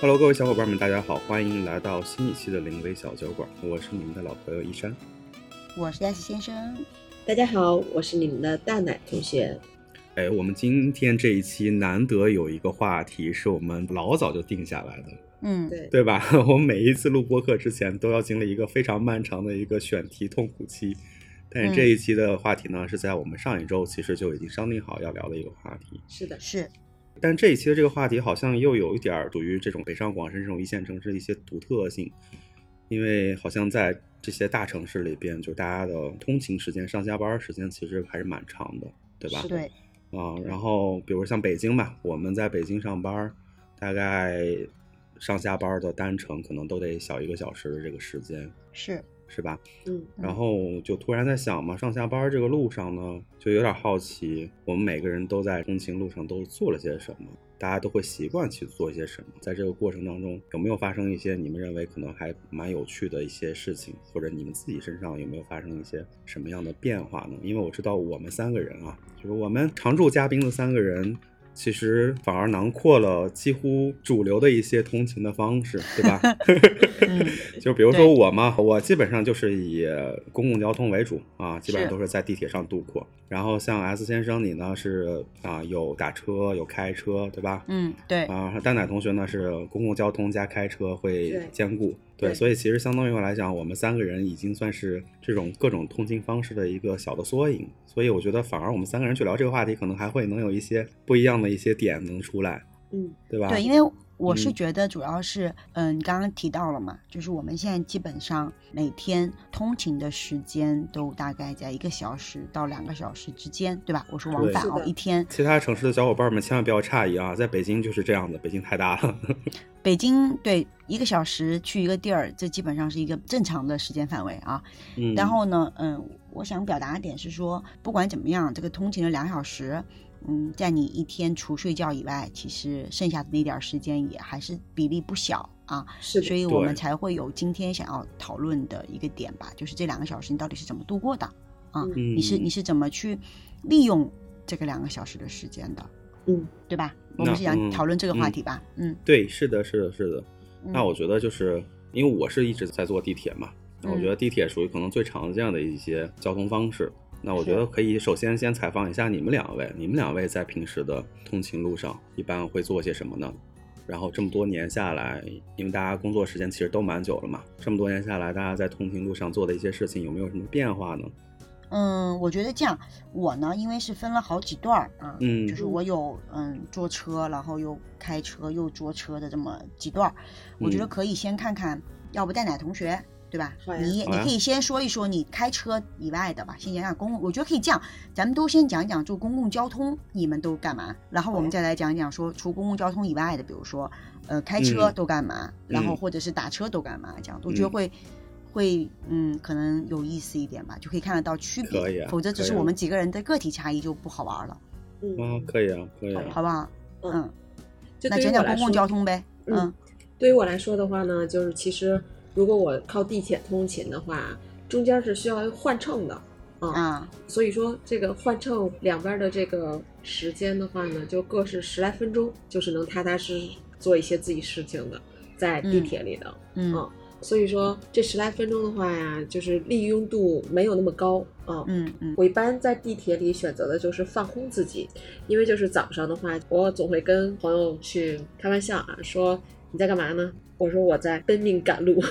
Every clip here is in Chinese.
Hello，各位小伙伴们，大家好，欢迎来到新一期的临危小酒馆，我是你们的老朋友一山。我是亚西先生，大家好，我是你们的大奶同学。哎，我们今天这一期难得有一个话题是我们老早就定下来的，嗯，对，对吧？我们每一次录播客之前都要经历一个非常漫长的一个选题痛苦期，但是这一期的话题呢，是在我们上一周其实就已经商定好要聊的一个话题。是的，是，但这一期的这个话题好像又有一点儿属于这种北上广深这种一线城市的一些独特性，因为好像在这些大城市里边，就大家的通勤时间、上下班时间其实还是蛮长的，对吧？对，啊，然后比如像北京吧，我们在北京上班，大概上下班的单程可能都得小一个小时的这个时间，是，是吧？嗯，然后就突然在想嘛，上下班这个路上呢，就有点好奇，我们每个人都在通勤路上都做了些什么，大家都会习惯去做一些什么，在这个过程当中，有没有发生一些你们认为可能还蛮有趣的一些事情，或者你们自己身上有没有发生一些什么样的变化呢？因为我知道我们三个人啊，就是我们常驻嘉宾的三个人。其实反而囊括了几乎主流的一些通勤的方式，对吧？嗯，就比如说我嘛，我基本上就是以公共交通为主啊，基本上都是在地铁上度过。然后像 S 先生你呢是啊有打车有开车，对吧？嗯，对，啊，蛋奶同学呢是公共交通加开车会兼顾，对，所以其实相当于我来讲，我们三个人已经算是这种各种通勤方式的一个小的缩影。所以我觉得反而我们三个人去聊这个话题，可能还会能有一些不一样的一些点能出来，嗯，对吧？对，因为我是嗯觉得主要是，嗯，你刚刚提到了嘛，就是我们现在基本上每天通勤的时间都大概在一个小时到两个小时之间，对吧？我说往返哦，一天。其他城市的小伙伴们千万不要诧异啊，在北京就是这样的，北京太大了。北京对一个小时去一个地儿，这基本上是一个正常的时间范围啊。嗯，然后呢，嗯，我想表达的点是说，不管怎么样，这个通勤的两小时，嗯，在你一天除睡觉以外，其实剩下的那点儿时间也还是比例不小啊。是，所以我们才会有今天想要讨论的一个点吧，就是这两个小时你到底是怎么度过的啊？嗯你是你是怎么去利用这个两个小时的时间的，嗯，对吧？我们是想嗯讨论这个话嗯题吧？嗯，对，是的，是的，是的。那嗯我觉得就是因为我是一直在坐地铁嘛，那我嗯觉得地铁属于可能最常见的一些交通方式。那我觉得可以首先先采访一下你们两位，你们两位在平时的通勤路上一般会做些什么呢？然后这么多年下来，因为大家工作时间其实都蛮久了嘛，这么多年下来，大家在通勤路上做的一些事情有没有什么变化呢？嗯，我觉得这样，我呢，因为是分了好几段儿啊，嗯就是我有嗯坐车，然后又开车又坐车的这么几段儿，我觉得嗯可以先看看，要不带奶同学。对吧？你你可以先说一说你开车以外的吧，先讲讲公共。我觉得可以这样，咱们都先讲一讲就公共交通你们都干嘛，然后我们再来讲一讲说除公共交通以外的，比如说呃开车嗯都干嘛，然后嗯或者是打车都干嘛，这样我觉得嗯会。会嗯，可能有意思一点吧，就可以看得到区别。可以啊否则只是我们几个人的个体差异就不好玩了，嗯，啊，可以啊，可以啊。好不好？嗯嗯，就那讲讲公共交通呗。嗯嗯对于我来说的话呢，就是其实如果我靠地铁通勤的话，中间是需要换乘的，啊，啊，所以说这个换乘两边的这个时间的话呢，就各是十来分钟，就是能踏踏实实做一些自己事情的，在地嗯铁里的，嗯。嗯。所以说这十来分钟的话呀，就是利用度没有那么高啊。嗯嗯。我一般在地铁里选择的就是放空自己，因为就是早上的话，我总会跟朋友去开玩笑啊，说你在干嘛呢？我说我在奔命赶路。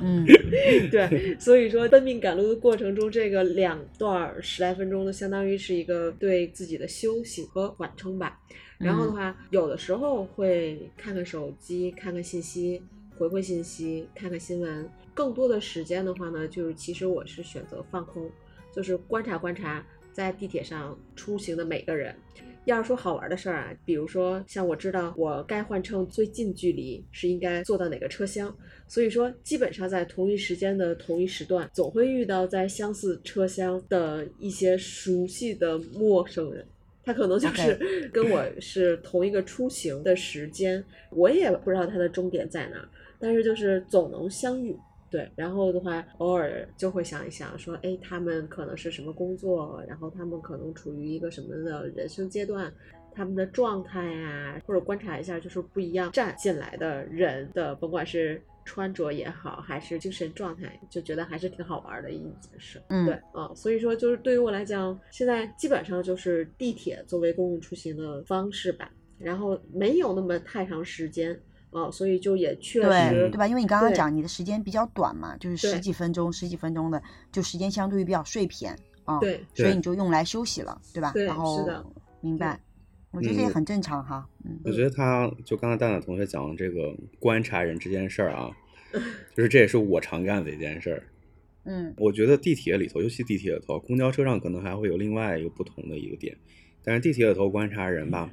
嗯 对，所以说奔命赶路的过程中，这个两段儿十来分钟呢，相当于是一个对自己的休息和缓冲吧。然后的话，有的时候会看看手机，看看信息，回回信息，看看新闻。更多的时间的话呢，就是其实我是选择放空，就是观察观察在地铁上出行的每个人。要是说好玩的事儿啊，比如说像我知道我该换乘最近距离是应该坐到哪个车厢，所以说基本上在同一时间的同一时段，总会遇到在相似车厢的一些熟悉的陌生人。他可能就是跟我是同一个出行的时间，我也不知道他的终点在哪儿，但是就是总能相遇。对，然后的话，偶尔就会想一想，说，哎，他们可能是什么工作，然后他们可能处于一个什么的人生阶段，他们的状态呀、或者观察一下就是不一样站进来的人的，甭管是穿着也好，还是精神状态，就觉得还是挺好玩的一件事。嗯对啊、所以说就是对于我来讲，现在基本上就是地铁作为公共出行的方式吧，然后没有那么太长时间啊、所以就也确对实对吧？因为你刚刚讲你的时间比较短嘛，就是十几分钟、十几分钟的，就时间相对于比较碎片啊，对所以你就用来休息了，对吧？对然后是的明白，我觉得这也嗯很正常哈，嗯我觉得他就刚才蛋蛋同学讲的这个观察人这件事儿啊，就是这也是我常干的一件事儿。嗯我觉得地铁里头，尤其地铁里头，公交车上可能还会有另外一个不同的一个点，但是地铁里头观察人吧，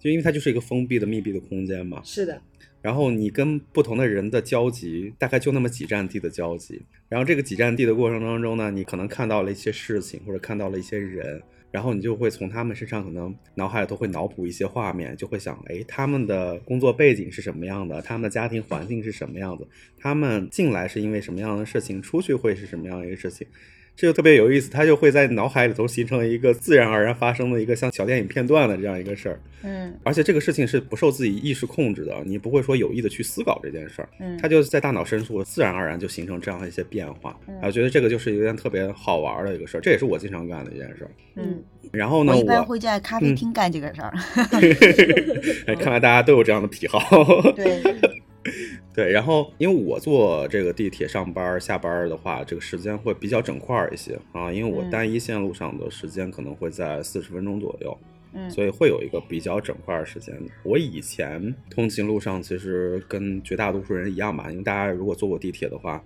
就因为它就是一个封闭的、密闭的空间嘛，是的，然后你跟不同的人的交集，大概就那么几站地的交集。然后这个几站地的过程当中呢，你可能看到了一些事情，或者看到了一些人，然后你就会从他们身上可能脑海里头会脑补一些画面，就会想，哎，他们的工作背景是什么样的？他们的家庭环境是什么样子？他们进来是因为什么样的事情？出去会是什么样的一个事情？这就特别有意思，它就会在脑海里头形成一个自然而然发生的一个像小电影片段的这样一个事儿。嗯而且这个事情是不受自己意识控制的，你不会说有意的去思考这件事儿，嗯，它就是在大脑深处自然而然就形成这样的一些变化。嗯我觉得这个就是一件特别好玩的一个事儿，这也是我经常干的一件事儿。嗯，然后呢，我一般会在咖啡嗯厅干这个事儿，哎看来大家都有这样的癖好。对，对，然后因为我坐这个地铁上班儿下班儿的话，这个时间会比较整块儿一些啊，因为我嗯单一线路上的时间可能会在四十分钟左右。嗯所以会有一个比较整块儿时间。我以前通勤路上其实跟绝大多数人一样吧，因为大家如果坐过地铁的话，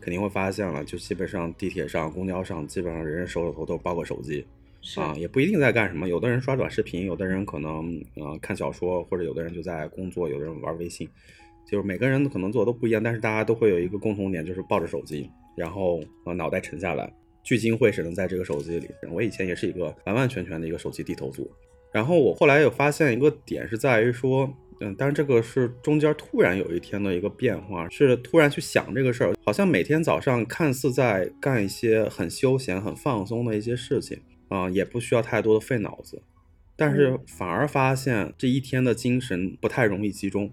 肯定会发现了，就基本上地铁上、公交上，基本上人人手里头都抱个手机啊，也不一定在干什么。有的人刷短视频，有的人可能呃看小说，或者有的人就在工作，有的人玩微信。就是每个人可能做的都不一样，但是大家都会有一个共同点，就是抱着手机，然后呃脑袋沉下来，聚精会神的在这个手机里。我以前也是一个完完全全的一个手机低头族，然后我后来有发现一个点是在于说，嗯，但是这个是中间突然有一天的一个变化，是突然去想这个事儿，好像每天早上看似在干一些很休闲、很放松的一些事情啊、也不需要太多的费脑子，但是嗯。反而发现这一天的精神不太容易集中。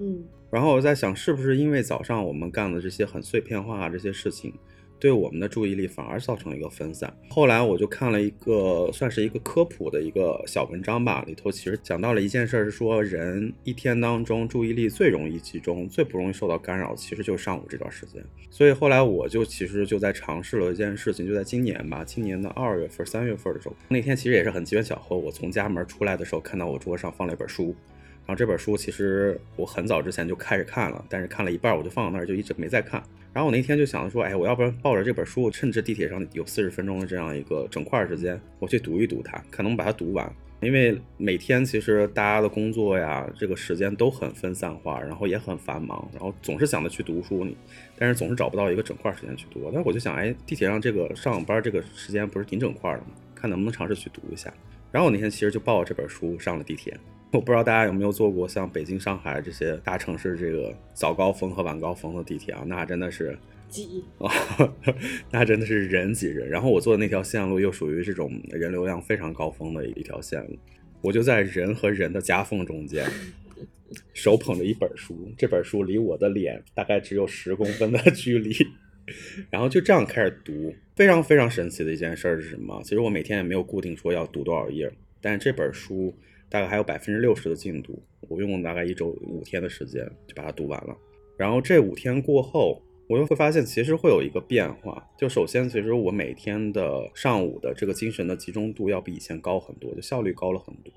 嗯然后我在想，是不是因为早上我们干的这些很碎片化这些事情，对我们的注意力反而造成一个分散？后来我就看了一个算是一个科普的一个小文章吧，里头其实讲到了一件事儿，是说人一天当中注意力最容易集中、最不容易受到干扰，其实就是上午这段时间。所以后来我就其实就在尝试了一件事情，就在今年吧，今年的二月份、三月份的时候，那天其实也是很机缘巧合，我从家门出来的时候，看到我桌上放了一本书。然后这本书其实我很早之前就开始看了，但是看了一半我就放到那儿，就一直没再看。然后我那天就想着说，哎，我要不然抱着这本书，趁着地铁上有四十分钟的这样一个整块时间，我去读一读它，看能把它读完。因为每天其实大家的工作呀，这个时间都很分散化，然后也很繁忙，然后总是想着去读书，但是总是找不到一个整块时间去读。但我就想，哎，地铁上这个上班这个时间不是挺整块的吗？看能不能尝试去读一下。然后我那天其实就抱着这本书上了地铁。我不知道大家有没有坐过像北京、上海这些大城市这个早高峰和晚高峰的地铁啊？那真的是记忆啊，那真的是人挤人。然后我坐的那条线路又属于这种人流量非常高峰的一条线路，我就在人和人的夹缝中间，手捧着一本书，这本书离我的脸大概只有十公分的 距离，然后就这样开始读。非常非常神奇的一件事是什么？其实我每天也没有固定说要读多少页，但是这本书大概还有百分之六十的进度，我用了大概一周五天的时间就把它读完了。然后这五天过后，我又会发现其实会有一个变化。就首先，其实我每天的上午的这个精神的集中度要比以前高很多，就效率高了很多。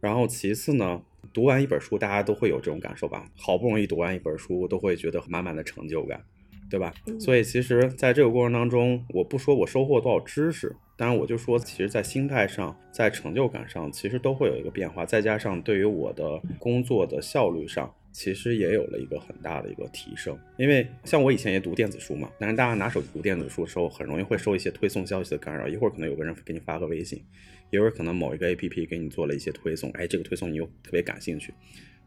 然后其次呢，读完一本书，大家都会有这种感受吧？好不容易读完一本书，都会觉得满满的成就感，对吧？嗯所以其实在这个过程当中，我不说我收获多少知识，当然我就说，其实，在心态上，在成就感上，其实都会有一个变化。再加上对于我的工作的效率上，其实也有了一个很大的一个提升。因为像我以前也读电子书嘛，但是大家拿手机读电子书的时候，很容易会受一些推送消息的干扰。一会儿可能有个人给你发个微信，一会儿可能某一个 APP 给你做了一些推送，哎，这个推送你又特别感兴趣。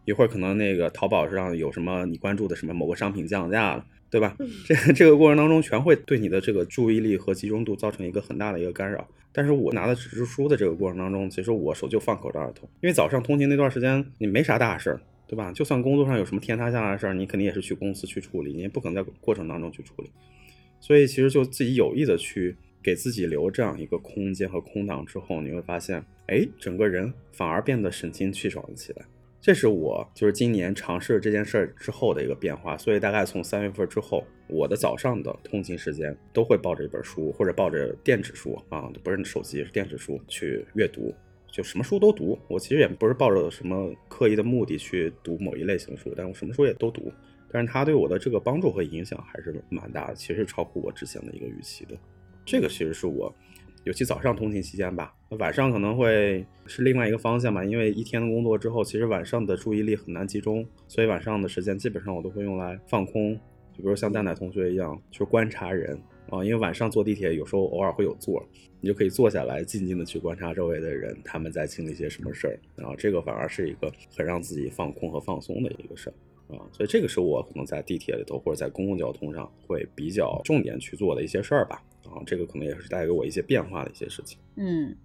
一会儿可能那个淘宝上有什么你关注的什么某个商品降价了，对吧？这 这个过程当中全会对你的这个注意力和集中度造成一个很大的一个干扰。但是我拿的纸质书的这个过程当中，其实我手就放口袋儿头，因为早上通勤那段时间你没啥大事儿，对吧？就算工作上有什么天塌下来的事儿，你肯定也是去公司去处理，你也不可能在过程当中去处理。所以其实就自己有意的去给自己留这样一个空间和空档之后，你会发现，哎，整个人反而变得神清气爽了起来。这是我就是今年尝试这件事儿之后的一个变化，所以大概从三月份之后，我的早上的通勤时间都会抱着一本书或者抱着电子书啊，不是手机是电子书去阅读，就什么书都读。我其实也不是抱着什么刻意的目的去读某一类型书，但我什么书也都读。但是它对我的这个帮助和影响还是蛮大的，其实超乎我之前的一个预期的。这个其实是我。尤其早上通勤期间吧，晚上可能会是另外一个方向吧，因为一天的工作之后，其实晚上的注意力很难集中，所以晚上的时间基本上我都会用来放空，就比如像蛋奶同学一样，去观察人啊，因为晚上坐地铁有时候偶尔会有座，你就可以坐下来静静的去观察周围的人，他们在经历些什么事儿，然后这个反而是一个很让自己放空和放松的一个事儿啊，所以这个是我可能在地铁里头或者在公共交通上会比较重点去做的一些事儿吧。啊，这个可能也是带给我一些变化的一些事情。嗯，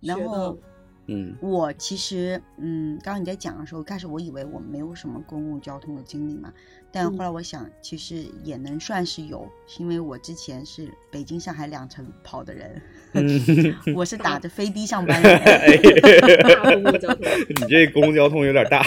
然后，嗯，我其实，嗯，刚刚你在讲的时候，开始我以为我没有什么公共交通的经历嘛，但后来我想，其实也能算是有，因为我之前是北京、上海两城跑的人，我是打着飞的上班的。公共交，你这公共交通有点大。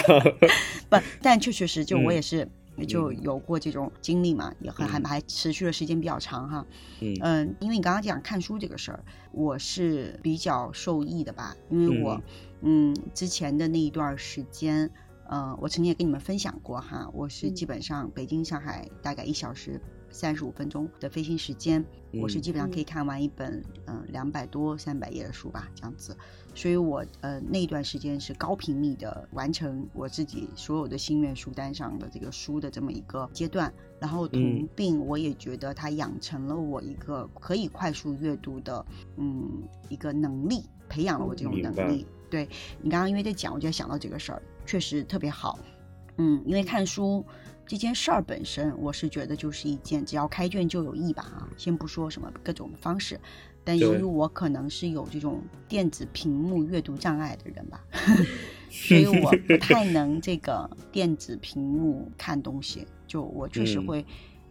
不，但确确实，就我也是。就有过这种经历嘛，也还还还持续的时间比较长哈。嗯因为你刚刚讲看书这个事儿，我是比较受益的吧，因为我嗯之前的那一段时间，呃，我曾经也跟你们分享过哈，我是基本上北京上海大概一小时。三十五分钟的飞行时间，我是基本上可以看完一本嗯两百多三百页的书吧，这样子。所以我呃那段时间是高频密的完成我自己所有的心愿书单上的这个书的这么一个阶段。然后同病我也觉得它养成了我一个可以快速阅读的嗯一个能力，培养了我这种能力。对你刚刚因为在讲，我就想到这个事儿，确实特别好。嗯，因为看书。这件事儿本身，我是觉得就是一件只要开卷就有益吧啊，先不说什么各种方式，但由于我可能是有这种电子屏幕阅读障碍的人吧，所以我不太能这个电子屏幕看东西，就我确实会，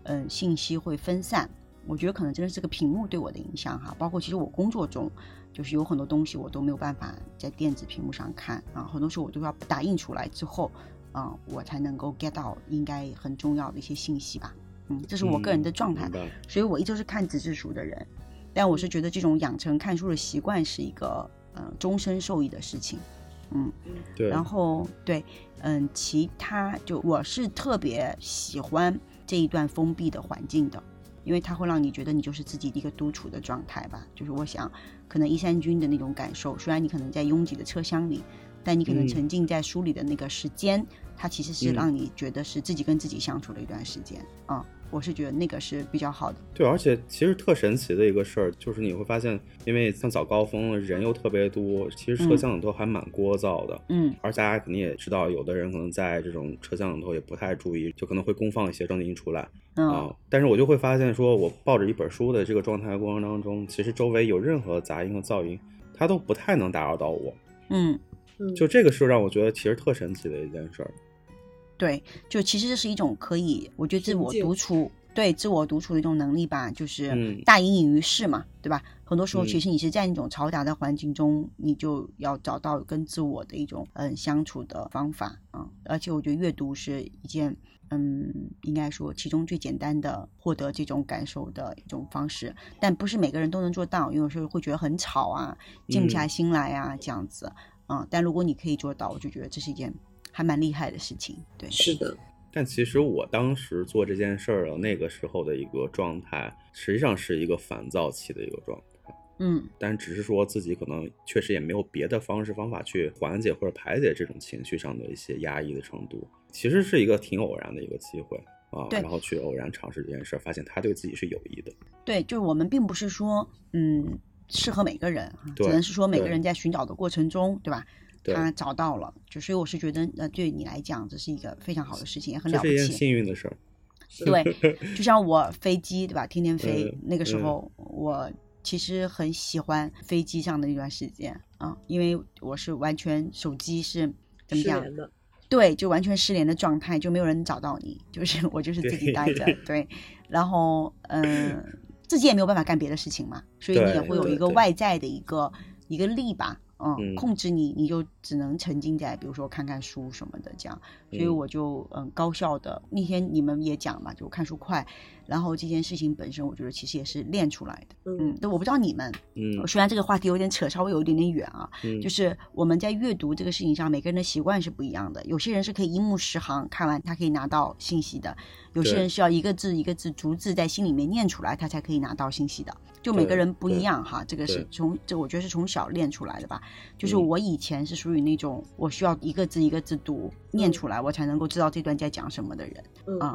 嗯，信息会分散。我觉得可能真的是个屏幕对我的影响哈，包括其实我工作中就是有很多东西我都没有办法在电子屏幕上看啊，很多时候我都要打印出来之后。啊，我才能够 get 到应该很重要的一些信息吧。嗯，这是我个人的状态，所以我一直是看纸质书的人。但我是觉得这种养成看书的习惯是一个呃终身受益的事情。嗯，对。然后对，嗯，其他就我是特别喜欢这一段封闭的环境的，因为它会让你觉得你就是自己的一个独处的状态吧。就是我想，可能一三军的那种感受，虽然你可能在拥挤的车厢里，但你可能沉浸在书里的那个时间。它其实是让你觉得是自己跟自己相处的一段时间啊，我是觉得那个是比较好的。对，而且其实特神奇的一个事儿就是你会发现，因为像早高峰人又特别多，其实车厢里头还蛮聒噪的。嗯，而且大家肯定也知道，有的人可能在这种车厢里头也不太注意，就可能会公放一些声音出来啊。但是我就会发现，说我抱着一本书的这个状态过程当中，其实周围有任何杂音和噪音，它都不太能打扰到我。嗯，就这个是让我觉得其实特神奇的一件事儿。对，就其实这是一种可以，我觉得自我独处，对自我独处的一种能力吧，就是大隐隐于市嘛，对吧？很多时候其实你是在那种嘈杂的环境中，你就要找到跟自我的一种嗯相处的方法啊。而且我觉得阅读是一件嗯，应该说其中最简单的获得这种感受的一种方式，但不是每个人都能做到，有时候会觉得很吵啊，静不下心来啊，这样子啊。但如果你可以做到，我就觉得这是一件。还蛮厉害的事情，对，是的。但其实我当时做这件事儿的那个时候的一个状态，实际上是一个烦躁期的一个状态。嗯，但只是说自己可能确实也没有别的方式方法去缓解或者排解这种情绪上的一些压抑的程度。其实是一个挺偶然的一个机会啊，然后去偶然尝试这件事儿，发现它对自己是有益的。对，就是我们并不是说嗯适合每个人，只能是说每个人在寻找的过程中，对吧？他找到了，就所以我是觉得，呃，对你来讲，这是一个非常好的事情，也很了不起，幸运的事儿。对，就像我飞机对吧，天天飞，嗯那个时候我其实很喜欢飞机上的那段时间啊，因为我是完全手机是怎么讲？的，对，就完全失联的状态，就没有人找到你，就是 我就是自己待着，对，然后嗯、自己也没有办法干别的事情嘛，所以你也会有一个外在的一个一个力吧，嗯，嗯。控制你，你就只能沉浸在比如说看看书什么的这样，所以嗯。我就嗯高效的那天你们也讲嘛，就看书快，然后这件事情本身我觉得其实也是练出来的，嗯嗯，但我不知道你们，嗯虽然这个话题有点扯，稍微有一点点远啊，嗯，就是我们在阅读这个事情上，每个人的习惯是不一样的。有些人是可以一目十行看完，他可以拿到信息的；有些人是要一个字一个字逐字在心里面念出来，他才可以拿到信息的。就每个人不一样哈，这个是从这我觉得是从小练出来的吧。就是嗯我以前是属于那种我需要一个字一个字读念嗯出来，我才能够知道这段在讲什么的人。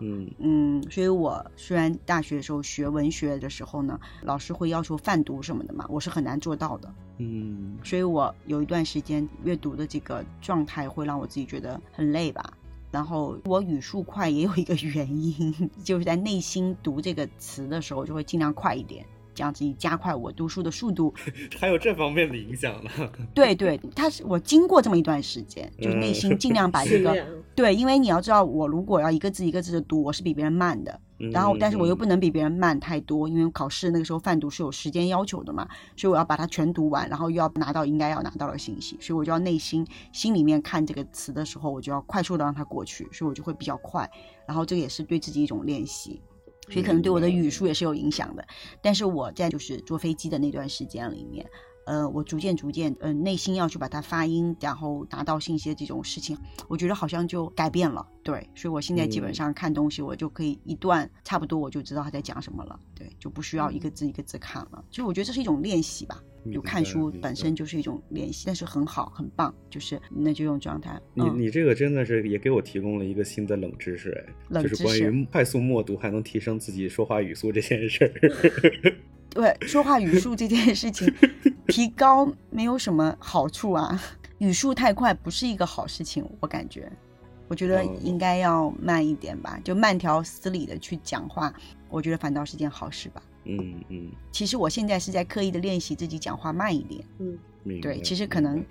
嗯嗯，所以我虽然大学的时候学文学的时候呢，老师会要求泛读什么的嘛，我是很难做到的。嗯所以我有一段时间阅读的这个状态会让我自己觉得很累吧。然后我语速快也有一个原因，就是在内心读这个词的时候就会尽量快一点，这样子以加快我读书的速度。还有这方面的影响呢。对对，他是我经过这么一段时间，就是内心尽量把这个，对，因为你要知道，我如果要一个字一个字的读，我是比别人慢的。然后，但是我又不能比别人慢太多，因为考试那个时候泛读是有时间要求的嘛，所以我要把它全读完，然后又要拿到应该要拿到的信息，所以我就要内心心里面看这个词的时候，我就要快速的让它过去，所以我就会比较快，然后这个也是对自己一种练习，所以可能对我的语速也是有影响的。但是我在就是坐飞机的那段时间里面，呃，我逐渐逐渐，呃，内心要去把它发音，然后达到信息的这种事情，我觉得好像就改变了。对，所以我现在基本嗯上看东西，我就可以一段差不多我就知道他在讲什么了。对，就不需要一个字一个字看了。所以我觉得这是一种练习吧。明就看书本身就是一种联系，但是很好，很棒，就是那这种状态。你嗯，你这个真的是也给我提供了一个新的冷知识，哎，就是关冷知识于快速默读还能提升自己说话语速这件事儿。对，说话语速这件事情，提高没有什么好处啊。语速太快不是一个好事情，我感觉。我觉得哦应该要慢一点吧，就慢条斯理的去讲话，我觉得反倒是件好事吧。嗯嗯，其实我现在是在刻意的练习自己讲话慢一点。嗯。对，其实可能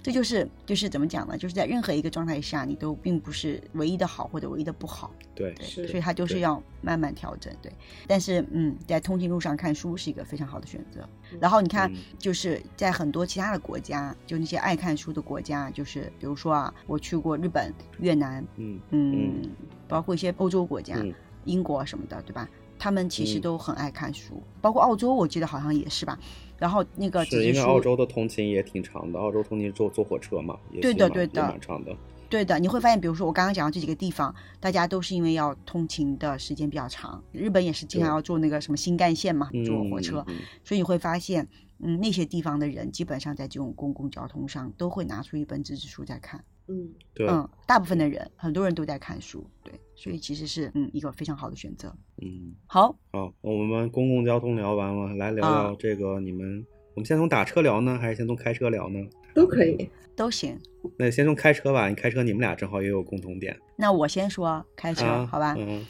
这就是就是怎么讲呢？就是在任何一个状态下，你都并不是唯一的好或者唯一的不好。对对，是所以它就是要慢慢调整。对，但是嗯，在通勤路上看书是一个非常好的选择。然后你看嗯，就是在很多其他的国家，就那些爱看书的国家，就是比如说啊，我去过日本、越南，嗯嗯，包括一些欧洲国家，嗯英国什么的，对吧？他们其实嗯都很爱看书，包括澳洲，我记得好像也是吧。然后那个纸是因，为澳洲的通勤也挺长的，澳洲通勤坐坐火车嘛，也对的对的蛮长的。对的，你会发现，比如说我刚刚讲到这几个地方，大家都是因为要通勤的时间比较长。日本也是经常要坐那个什么新干线嘛，坐火车，所以你会发现，嗯，那些地方的人基本上在这种公共交通上都会拿出一本纸质书在看。嗯对，嗯，大部分的人，很多人都在看书，对，所以其实是嗯一个非常好的选择。嗯，好，好，我们公共交通聊完了，来聊啊聊这个你们，我们先从打车聊呢，还是先从开车聊呢？都可以。都行。那先从开车吧，你开车你们俩正好也有共同点，那我先说开车，啊，好吧？嗯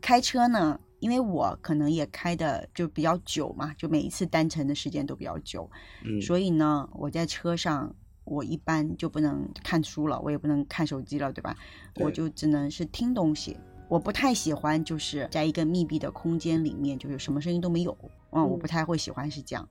开车呢，因为我可能也开的就比较久嘛，就每一次单程的时间都比较久，嗯，所以呢，我在车上我一般就不能看书了，我也不能看手机了，对吧？对我就只能是听东西。我不太喜欢就是在一个密闭的空间里面，就是什么声音都没有，嗯，我嗯不太会喜欢是这样，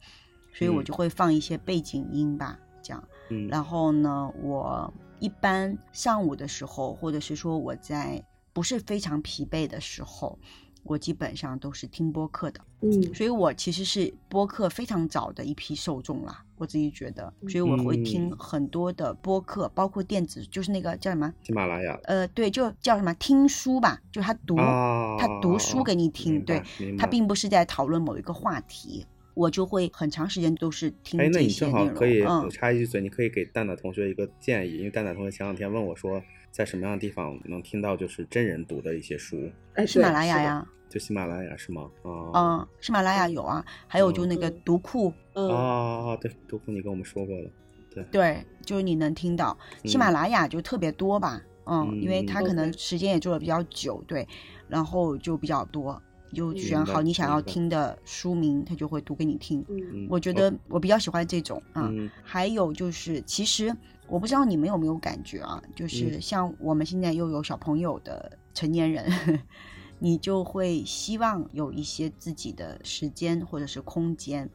所以我嗯就会放一些背景音吧，这样。嗯，然后呢，我一般上午的时候，或者是说我在不是非常疲惫的时候，我基本上都是听播客的。嗯所以我其实是播客非常早的一批受众啦，我自己觉得，所以我会听嗯很多的播客，包括电子，就是那个叫什么？喜马拉雅呃，对，就叫什么听书吧，就他读，啊，他读书给你听，对，他并不是在讨论某一个话题。我就会很长时间都是听哎，那你这些内容，正好可以嗯，插一句嘴，你可以给蛋蛋同学一个建议，因为蛋蛋同学前两天问我说，在什么样的地方能听到就是真人读的一些书，哎，喜马拉雅呀，就喜马拉雅是吗？啊、嗯，喜马拉雅有啊，还有就那个嗯读库，嗯啊，对，读库你跟我们说过了，对对，就是你能听到。喜马拉雅就特别多吧，嗯，因为它可能嗯时间也做的比较久，对。然后就比较多，就选好你想要听的书名，他就会读给你听。嗯我觉得我比较喜欢这种啊。嗯还有就是，其实我不知道你们有没有感觉啊，就是嗯像我们现在又有小朋友的成年人，你就会希望有一些自己的时间或者是空间。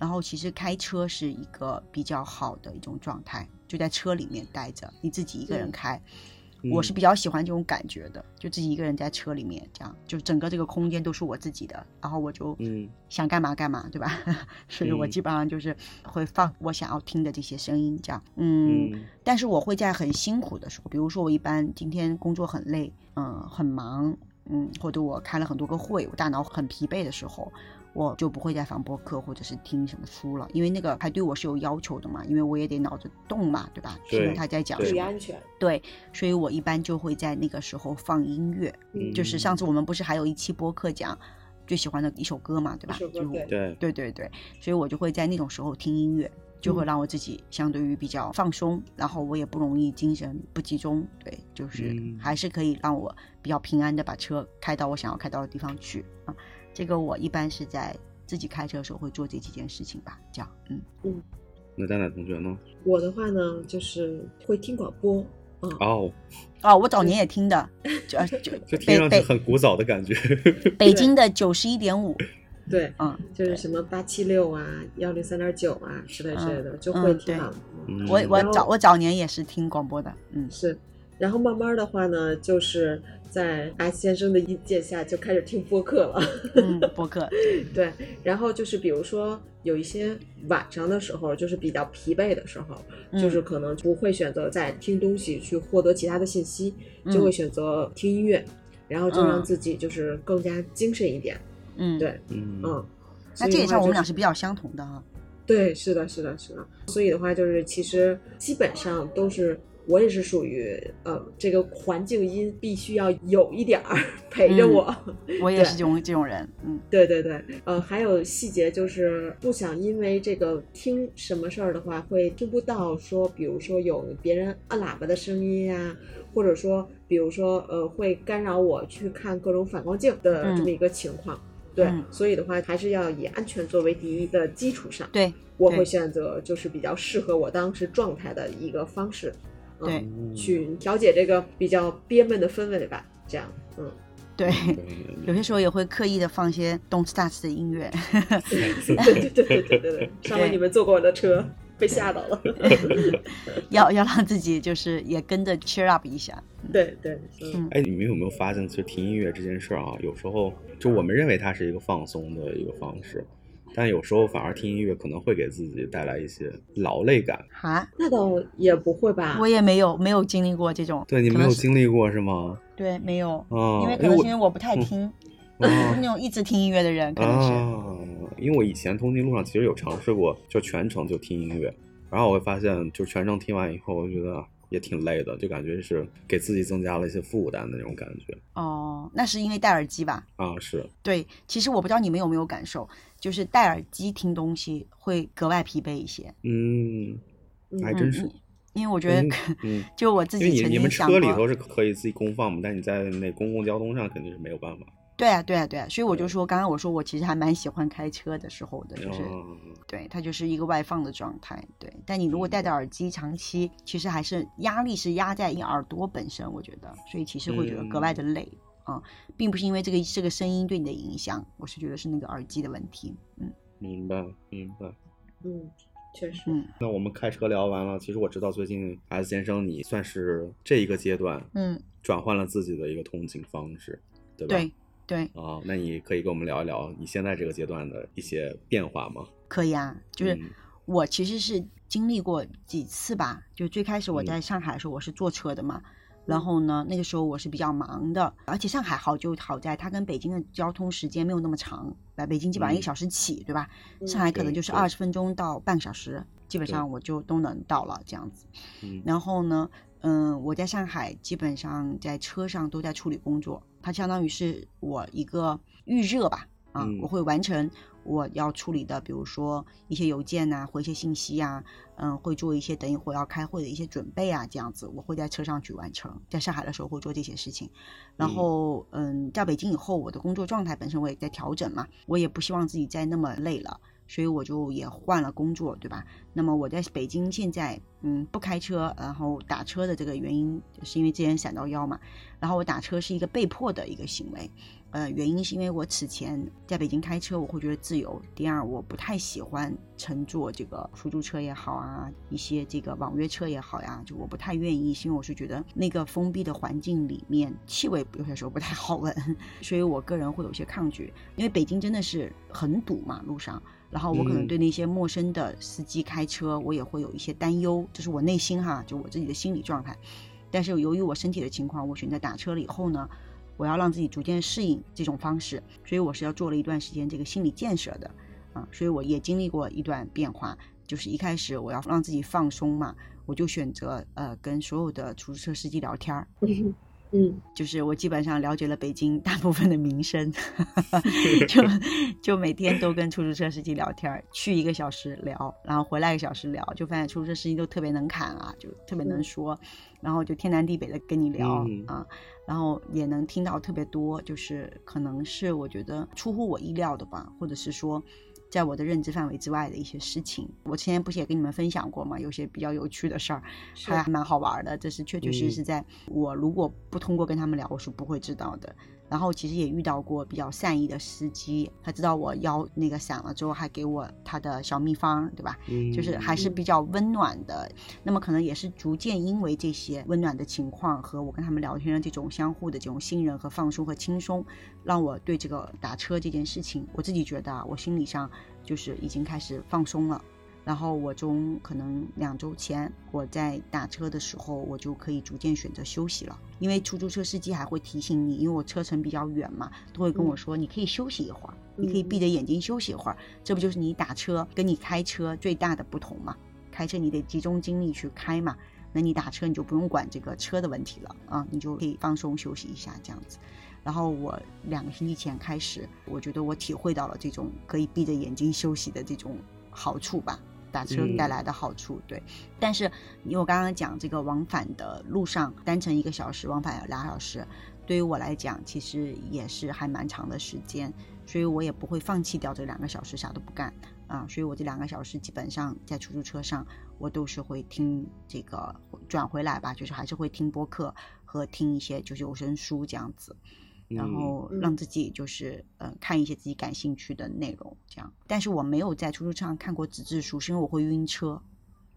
然后其实开车是一个比较好的一种状态，就在车里面待着，你自己一个人嗯开。嗯我是比较喜欢这种感觉的，就自己一个人在车里面，这样就整个这个空间都是我自己的，然后我就嗯想干嘛干嘛，对吧？所以我嗯基本上就是会放我想要听的这些声音，这样，嗯。嗯但是我会在很辛苦的时候，比如说我一般今天工作很累，嗯，很忙，嗯，或者我开了很多个会，我大脑很疲惫的时候，我就不会再放播客或者是听什么书了，因为那个还对我是有要求的嘛，因为我也得脑子动嘛，对吧？对听他在讲什么，注意安全。对，所以我一般就会在那个时候放音乐，嗯就是上次我们不是还有一期播客讲最喜欢的一首歌嘛，对吧？一首歌就对对对对对，所以我就会在那种时候听音乐，就会嗯让我自己相对于比较放松，然后我也不容易精神不集中，对，就是嗯还是可以让我比较平安的把车开到我想要开到的地方去啊。这个我一般是在自己开车的时候会做这几件事情吧，这样，嗯嗯，那蛋蛋同学呢？我的话呢，就是会听广播。嗯，哦，哦，我早年也听的，就就就 这听上去很古早的感觉。北京的九十一点五，对，嗯，就是什么八七六啊、幺零三点九啊之类之类的，就会听到。嗯我我早我早年也是听广播的，嗯是，然后慢慢的话呢，就是在 S 先生的引荐下就开始听播客了。嗯，播客，对，然后就是比如说有一些晚上的时候，就是比较疲惫的时候，就是嗯可能不会选择在听东西去获得其他的信息，就会嗯选择听音乐，然后就让嗯自己就是更加精神一点。嗯，对，嗯嗯。那这也像我们俩是是比较相同的哈。对，是的，是的，是的。所以的话，就是其实基本上都是我也是属于呃，这个环境音必须要有一点儿陪着嗯我。我也是这种这种人，嗯对对对，呃，还有细节就是不想因为这个听什么事儿的话，会听不到说，比如说有别人按喇叭的声音呀、或者说，比如说呃，会干扰我去看各种反光镜的这么一个情况。对，嗯所以的话，还是要以安全作为第一的基础上。对对我会选择就是比较适合我当时状态的一个方式，嗯、对去调节这个比较憋闷的氛围吧。这样，嗯，对，有些时候也会刻意的放一些 Don't Start 的音乐，对对对对对对对。上回你们坐过我的车，被吓到了。要要让自己就是也跟着 cheer up 一下。对对，嗯嗯哎，你们有没有发现，其实听音乐这件事儿啊，有时候就我们认为它是一个放松的一个方式，但有时候反而听音乐可能会给自己带来一些劳累感。哈，那倒也不会吧？我也没有没有经历过这种，对你没有经历过是吗？对没有，啊，因为可能是因为我我不太听，啊我是那种一直听音乐的人，可能是。啊，因为我以前通勤路上其实有尝试过，就全程就听音乐，然后我会发现，就全程听完以后，我觉得也挺累的，就感觉是给自己增加了一些负担的那种感觉哦，那是因为戴耳机吧？啊，是，对，其实我不知道你们有没有感受，就是戴耳机听东西会格外疲惫一些。嗯，还真是嗯，因为我觉得就我自因为己曾你你们车里头是可以自己公放嘛，但你在那公共交通上肯定是没有办法。对啊，对啊，对啊，所以我就说，刚刚我说我其实还蛮喜欢开车的时候的，就是、哦对它就是一个外放的状态，对。但你如果戴着耳机长期，其实还是压力是压在你耳朵本身，我觉得，所以其实会觉得格外的累啊、并不是因为这个这个声音对你的影响，我是觉得是那个耳机的问题，嗯。明白明白。嗯，确实，嗯。那我们开车聊完了，其实我知道最近 S 先生你算是这一个阶段嗯，转换了自己的一个通勤方式，对吧？对对，啊，那你可以跟我们聊一聊你现在这个阶段的一些变化吗？可以啊，就是嗯我其实是经历过几次吧，就最开始我嗯在上海的时候我是坐车的嘛，然后呢那个时候我是比较忙的，而且上海好就好在它跟北京的交通时间没有那么长，来北京基本上一嗯个小时起，对吧？嗯上海可能就是二十分钟到半小时，基本上我就都能到了这样子。嗯然后呢，嗯，我在上海基本上在车上都在处理工作，它相当于是我一个预热吧，啊，我会完成我要处理的，比如说一些邮件呐，回一些信息呀，嗯，会做一些等一会儿要开会的一些准备啊，这样子我会在车上去完成。在上海的时候会做这些事情，然后嗯，在北京以后，我的工作状态本身我也在调整嘛，我也不希望自己再那么累了。所以我就也换了工作，对吧？那么我在北京现在，嗯，不开车，然后打车的这个原因是因为之前闪到腰嘛。然后我打车是一个被迫的一个行为，呃，原因是因为我此前在北京开车，我会觉得自由。第二，我不太喜欢乘坐这个出租车也好啊，一些这个网约车也好呀，就我不太愿意，是因为我是觉得那个封闭的环境里面气味有些时候不太好闻，所以我个人会有些抗拒。因为北京真的是很堵嘛，路上。然后我可能对那些陌生的司机开车，我也会有一些担忧，这是我内心哈，就我自己的心理状态。但是由于我身体的情况，我选择打车了以后呢，我要让自己逐渐适应这种方式，所以我是要做了一段时间这个心理建设的啊，所以我也经历过一段变化，就是一开始我要让自己放松嘛，我就选择呃跟所有的出租车司机聊天儿。嗯，就是我基本上了解了北京大部分的民生，就就每天都跟出租车司机聊天，去一个小时聊，然后回来一个小时聊，就发现出租车司机都特别能侃啊，就特别能说，然后就天南地北的跟你聊啊，然后也能听到特别多，就是可能是我觉得出乎我意料的吧，或者是说。在我的认知范围之外的一些事情，我之前不是也跟你们分享过吗？有些比较有趣的事儿，还蛮好玩的。这是确确实实在我如果不通过跟他们聊，我是不会知道的。然后其实也遇到过比较善意的司机，他知道我腰那个伞了之后，还给我他的小秘方，对吧？嗯，就是还是比较温暖的。那么可能也是逐渐因为这些温暖的情况和我跟他们聊天的这种相互的这种信任和放松和轻松，让我对这个打车这件事情，我自己觉得啊我心理上就是已经开始放松了。然后我从可能两周前我在打车的时候，我就可以逐渐选择休息了，因为出租车司机还会提醒你，因为我车程比较远嘛，都会跟我说你可以休息一会儿，你可以闭着眼睛休息一会儿，这不就是你打车跟你开车最大的不同嘛？开车你得集中精力去开嘛，那你打车你就不用管这个车的问题了啊，你就可以放松休息一下这样子。然后我两个星期前开始，我觉得我体会到了这种可以闭着眼睛休息的这种好处吧。打车带来的好处，对，但是因为我刚刚讲这个往返的路上单程一个小时，往返俩小时，对于我来讲其实也是还蛮长的时间，所以我也不会放弃掉这两个小时啥都不干。啊，所以我这两个小时基本上在出租车上，我都是会听这个转回来吧，就是还是会听播客和听一些就是有声书这样子。然后让自己就是呃看一些自己感兴趣的内容，这样。但是我没有在出租车上看过纸质书，是因为我会晕车。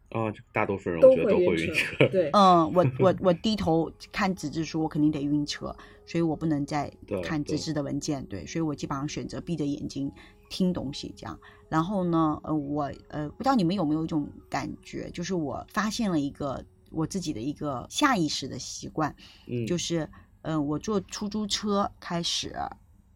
啊，大多数人我觉得都会晕车。对，嗯，我我 我低头看纸质书，我肯定得晕车，所以我不能再看纸质的文件。对，所以我基本上选择闭着眼睛听东西这样。然后呢，呃，我呃不知道你们有没有一种感觉，就是我发现了一个我自己的一个下意识的习惯，嗯，就是。嗯，我坐出租车开始，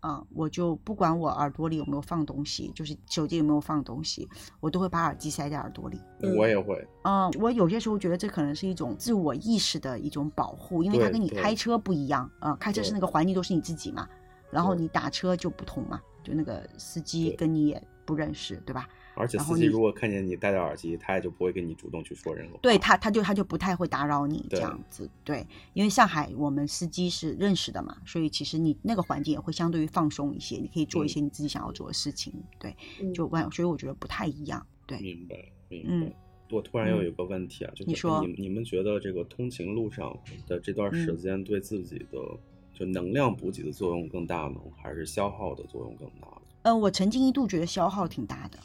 嗯，我就不管我耳朵里有没有放东西，就是手机有没有放东西，我都会把耳机塞在耳朵里。我也会。嗯，我有些时候觉得这可能是一种自我意识的一种保护，因为它跟你开车不一样。嗯，开车是那个环境都是你自己嘛，然后你打车就不同嘛，就那个司机跟你也不认识，对吧？而且司机如果看见你戴着耳机，他也就不会跟你主动去说任何。对他，他就他就不太会打扰你这样子。对，因为上海我们司机是认识的嘛，所以其实你那个环境也会相对于放松一些，你可以做一些你自己想要做的事情。对，就完，所以我觉得不太一样。对，明白，明白。我突然又有一个问题啊，就是你说，你你们觉得这个通勤路上的这段时间对自己的就能量补给的作用更大呢，还是消耗的作用更大？嗯，我曾经一度觉得消耗挺大的。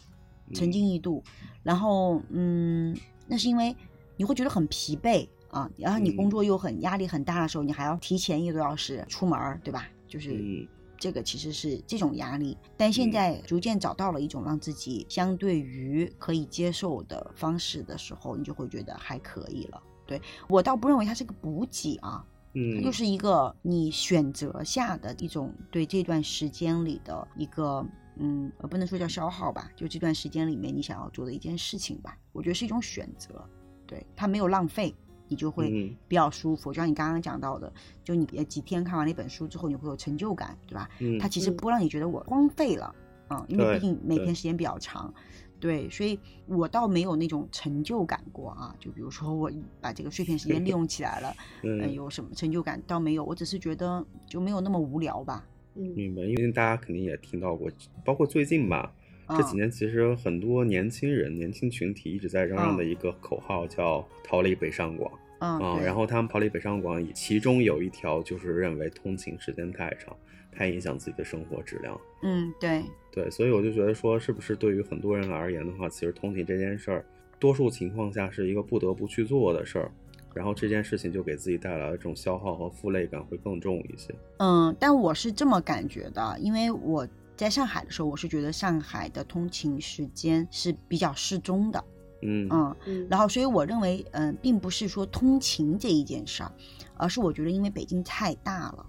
曾经一度，然后嗯，那是因为你会觉得很疲惫啊，然后你工作又很压力很大的时候，你还要提前一个多小时出门，对吧？就是这个其实是这种压力。但现在逐渐找到了一种让自己相对于可以接受的方式的时候，你就会觉得还可以了。对我倒不认为它是个补给啊，嗯，就是一个你选择下的一种对这段时间里的一个。嗯，呃不能说叫消耗吧，就这段时间里面你想要做的一件事情吧，我觉得是一种选择，对，它没有浪费，你就会比较舒服。就像你刚刚讲到的，就你几天看完了一本书之后，你会有成就感，对吧？嗯，它其实不让你觉得我荒废了，嗯，因为毕竟每天时间比较长，对，所以我倒没有那种成就感过啊。就比如说我把这个碎片 时间利用起来了，嗯，有什么成就感倒没有，我只是觉得就没有那么无聊吧。嗯，明白，因为大家肯定也听到过，包括最近吧。这几年其实很多年轻人、年轻群体一直在嚷嚷的一个口号叫“逃离北上广”啊，然后。他们逃离北上广，其中有一条就是认为通勤时间太长，太影响自己的生活质量。嗯，对，对，所以我就觉得说，是不是对于很多人而言的话，其实通勤这件事儿，多数情况下是一个不得不去做的事儿，然后这件事情就给自己带来的这种消耗和负累感会更重一些。嗯，但我是这么感觉的，因为我。在上海的时候，我是觉得上海的通勤时间是比较适中的，嗯嗯，然后所以我认为，嗯，并不是说通勤这一件事儿，而是我觉得因为北京太大了，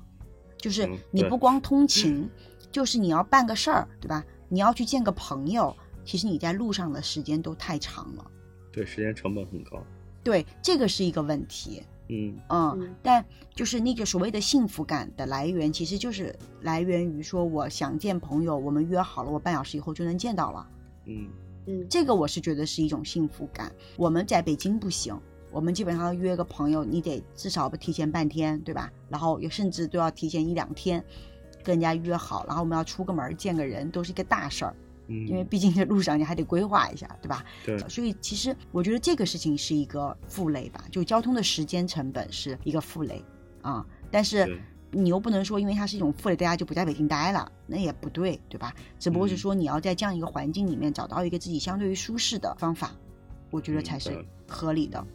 就是你不光通勤，就是你要办个事儿，对吧？你要去见个朋友，其实你在路上的时间都太长了，对，时间成本很高，对，这个是一个问题。嗯嗯，但就是那个所谓的幸福感的来源，其实就是来源于说，我想见朋友，我们约好了，我半小时以后就能见到了。嗯嗯，这个我是觉得是一种幸福感。我们在北京不行，我们基本上约个朋友，你得至少不提前半天，对吧？然后也甚至都要提前一两天，跟人家约好，然后我们要出个门见个人，都是一个大事儿。因为毕竟在路上你还得规划一下，对吧？对。所以其实我觉得这个事情是一个负累吧，就交通的时间成本是一个负累啊。但是你又不能说因为它是一种负累，大家就不在北京待了，那也不对，对吧？只不过是说你要在这样一个环境里面找到一个自己相对于舒适的方法，我觉得才是合理的。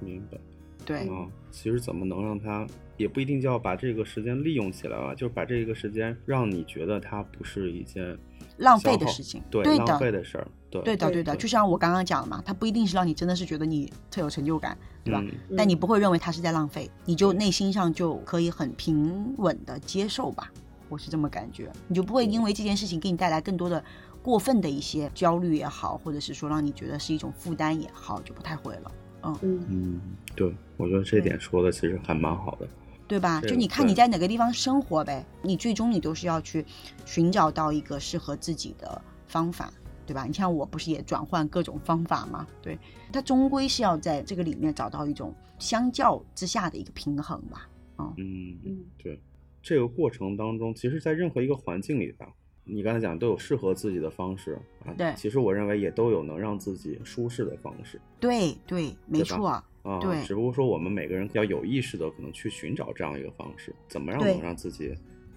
明白。对。啊，其实怎么能让它也不一定就要把这个时间利用起来啊，就是把这个时间让你觉得它不是一件。浪费的事情，对的，浪费的事儿，对，对的，对的。就像我刚刚讲的嘛，它不一定是让你真的是觉得你特有成就感，对吧？但你不会认为它是在浪费，你就内心上就可以很平稳的接受吧。我是这么感觉，你就不会因为这件事情给你带来更多的过分的一些焦虑也好，或者是说让你觉得是一种负担也好，就不太会了。嗯嗯，对，我觉得这点说的其实还蛮好的。对吧？就你看你在哪个地方生活呗，你最终你都是要去寻找到一个适合自己的方法，对吧？你像我不是也转换各种方法吗？对，它终归是要在这个里面找到一种相较之下的一个平衡吧。嗯嗯，对，这个过程当中，其实，在任何一个环境里吧，你刚才讲都有适合自己的方式啊。对，其实我认为也都有能让自己舒适的方式。对对，没错。啊，对，只不过说我们每个人要有意识的可能去寻找这样一个方式，怎么样能让自己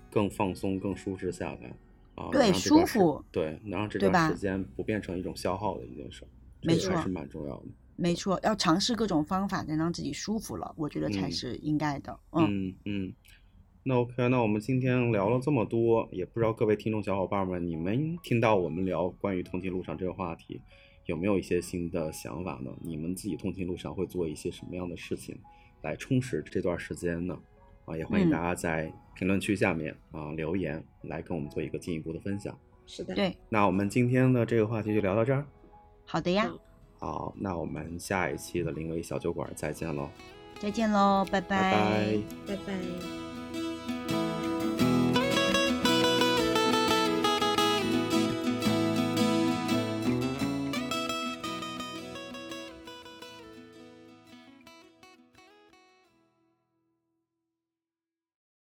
更放松、更舒适下来啊？对，舒服，对，能让这段时间不变成一种消耗的一件事，没错，还是蛮重要的。没错，要尝试各种方法，能让自己舒服了，我觉得才是应该的。嗯嗯，那 OK，那我们今天聊了这么多，也不知道各位听众小伙伴们，你们听到我们聊关于通勤路上这个话题。有没有一些新的想法呢？你们自己通勤路上会做一些什么样的事情来充实这段时间呢？啊，也欢迎大家在评论区下面啊留言，来跟我们做一个进一步的分享。是的，对。那我们今天的这个话题就聊到这儿。好的呀。好，那我们下一期的临危小酒馆再见喽。再见喽，拜拜。拜拜。